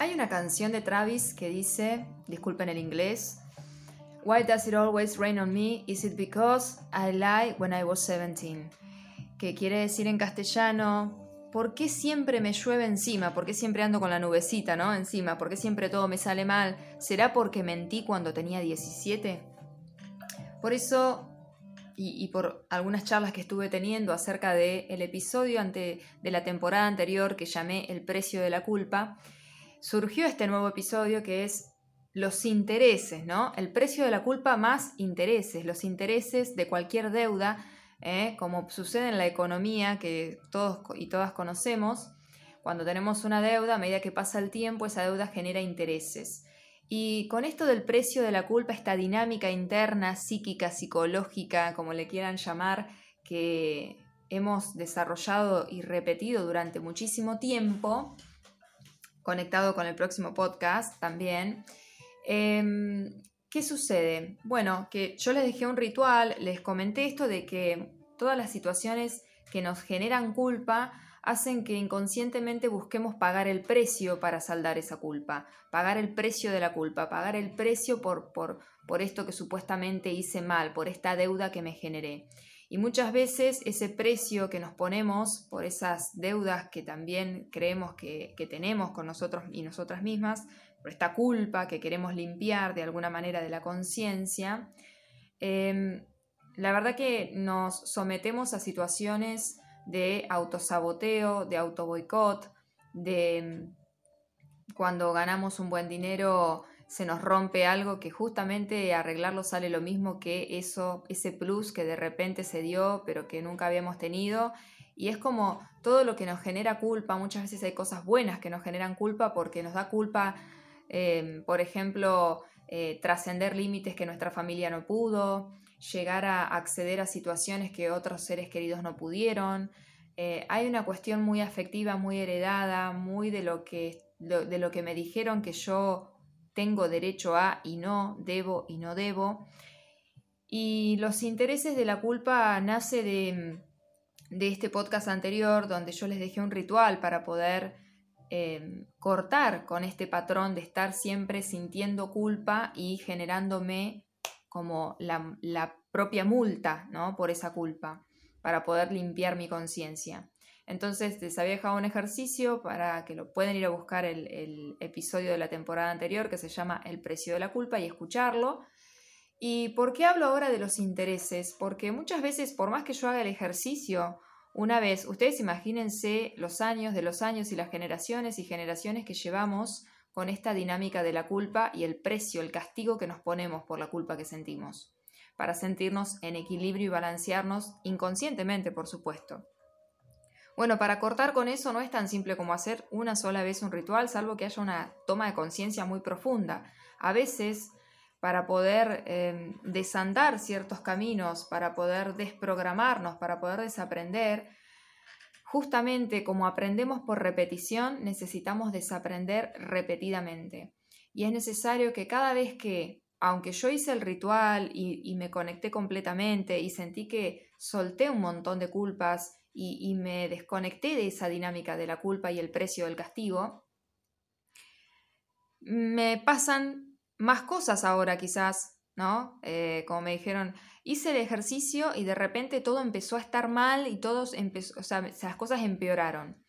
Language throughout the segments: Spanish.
Hay una canción de Travis que dice, disculpen el inglés, Why does it always rain on me? Is it because I lied when I was 17? Que quiere decir en castellano, ¿por qué siempre me llueve encima? ¿Por qué siempre ando con la nubecita, no? Encima, ¿por qué siempre todo me sale mal? ¿Será porque mentí cuando tenía 17? Por eso, y, por algunas charlas que estuve teniendo acerca del el episodio ante, de la temporada anterior que llamé El precio de la culpa, surgió este nuevo episodio que es los intereses, ¿no? El precio de la culpa más intereses, los intereses de cualquier deuda, ¿eh? como sucede en la economía que todos y todas conocemos. Cuando tenemos una deuda, a medida que pasa el tiempo, esa deuda genera intereses. Y con esto del precio de la culpa, esta dinámica interna, psíquica, psicológica, como le quieran llamar, que hemos desarrollado y repetido durante muchísimo tiempo, conectado con el próximo podcast también. Em, ¿Qué sucede? Bueno, que yo les dejé un ritual, les comenté esto de que todas las situaciones que nos generan culpa hacen que inconscientemente busquemos pagar el precio para saldar esa culpa, pagar el precio de la culpa, pagar el precio por, por, por esto que supuestamente hice mal, por esta deuda que me generé. Y muchas veces ese precio que nos ponemos por esas deudas que también creemos que, tenemos con nosotros y nosotras mismas, por esta culpa que queremos limpiar de alguna manera de la conciencia, em, la verdad que nos sometemos a situaciones de autosaboteo, de autoboicot, de em, cuando ganamos un buen dinero se nos rompe algo que justamente arreglarlo sale lo mismo que eso, ese plus que de repente se dio pero que nunca habíamos tenido. Y es como todo lo que nos genera culpa, muchas veces hay cosas buenas que nos generan culpa porque nos da culpa, em, por ejemplo, eh, trascender límites que nuestra familia no pudo, llegar a acceder a situaciones que otros seres queridos no pudieron. Eh, hay una cuestión muy afectiva, muy heredada, muy de lo que, de lo que me dijeron que yo tengo derecho a y no, debo y no debo. Y los intereses de la culpa nace de, de este podcast anterior donde yo les dejé un ritual para poder em, cortar con este patrón de estar siempre sintiendo culpa y generándome como la, la propia multa ¿no? por esa culpa para poder limpiar mi conciencia. Entonces les había dejado un ejercicio para que lo pueden ir a buscar el, episodio de la temporada anterior que se llama El precio de la culpa y escucharlo. ¿Y por qué hablo ahora de los intereses? Porque muchas veces, por más que yo haga el ejercicio, una vez, ustedes imagínense los años de los años y las generaciones y generaciones que llevamos con esta dinámica de la culpa y el precio, el castigo que nos ponemos por la culpa que sentimos, para sentirnos en equilibrio y balancearnos inconscientemente, por supuesto. Bueno, para cortar con eso no es tan simple como hacer una sola vez un ritual, salvo que haya una toma de conciencia muy profunda. A veces, para poder em, desandar ciertos caminos, para poder desprogramarnos, para poder desaprender, justamente como aprendemos por repetición, necesitamos desaprender repetidamente. Y es necesario que cada vez que, aunque yo hice el ritual y me conecté completamente y sentí que solté un montón de culpas, y, me desconecté de esa dinámica de la culpa y el precio del castigo, me pasan más cosas ahora quizás, ¿no? Eh, como me dijeron, hice el ejercicio y de repente todo empezó a estar mal y todos empezó, o sea, las cosas empeoraron.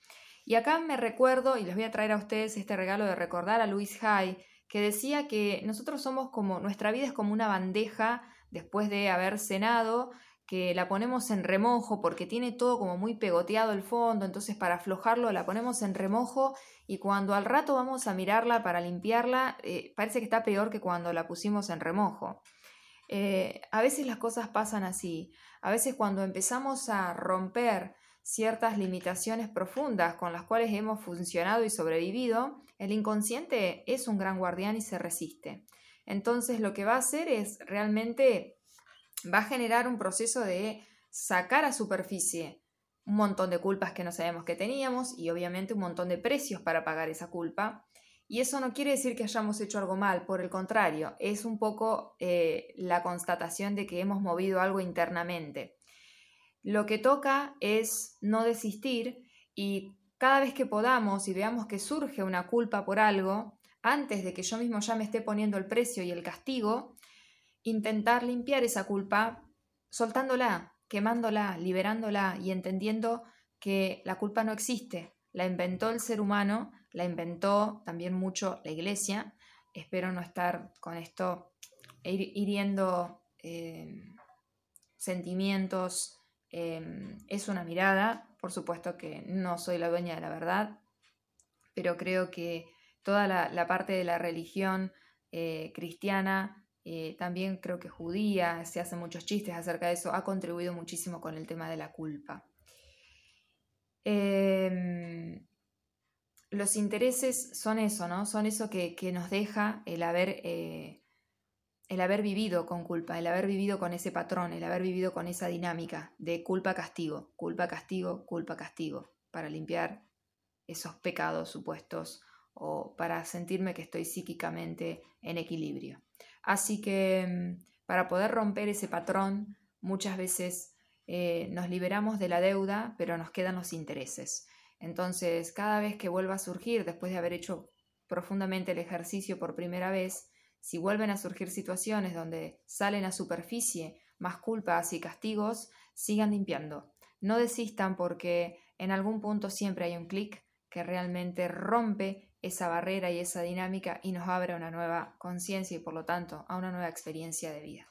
Y acá me recuerdo, y les voy a traer a ustedes este regalo de recordar a Luis Hay, que decía que nosotros somos como, nuestra vida es como una bandeja después de haber cenado, que la ponemos en remojo porque tiene todo como muy pegoteado el fondo, entonces para aflojarlo la ponemos en remojo y cuando al rato vamos a mirarla para limpiarla, eh, parece que está peor que cuando la pusimos en remojo. Eh, a veces las cosas pasan así, a veces cuando empezamos a romper ciertas limitaciones profundas con las cuales hemos funcionado y sobrevivido, el inconsciente es un gran guardián y se resiste. Entonces lo que va a hacer es realmente va a generar un proceso de sacar a superficie un montón de culpas que no sabemos que teníamos y obviamente un montón de precios para pagar esa culpa. Y eso no quiere decir que hayamos hecho algo mal, por el contrario, es un poco eh, la constatación de que hemos movido algo internamente. Lo que toca es no desistir y cada vez que podamos y veamos que surge una culpa por algo, antes de que yo mismo ya me esté poniendo el precio y el castigo, intentar limpiar esa culpa soltándola, quemándola, liberándola y entendiendo que la culpa no existe, la inventó el ser humano, la inventó también mucho la iglesia. Espero no estar con esto hiriendo eh, sentimientos. Eh, es una mirada, por supuesto que no soy la dueña de la verdad, pero creo que toda la, parte de la religión eh, cristiana, eh, también creo que judía, se hacen muchos chistes acerca de eso, ha contribuido muchísimo con el tema de la culpa. Em, los intereses son eso, ¿no? Son eso que, nos deja el haber, eh, el haber vivido con culpa, el haber vivido con ese patrón, el haber vivido con esa dinámica de culpa-castigo, culpa-castigo, culpa-castigo, para limpiar esos pecados supuestos o para sentirme que estoy psíquicamente en equilibrio. Así que mm, para poder romper ese patrón, muchas veces eh, nos liberamos de la deuda, pero nos quedan los intereses. Entonces, cada vez que vuelva a surgir, después de haber hecho profundamente el ejercicio por primera vez, si vuelven a surgir situaciones donde salen a superficie más culpas y castigos, sigan limpiando. No desistan porque en algún punto siempre hay un clic que realmente rompe esa barrera y esa dinámica y nos abre a una nueva conciencia y por lo tanto a una nueva experiencia de vida.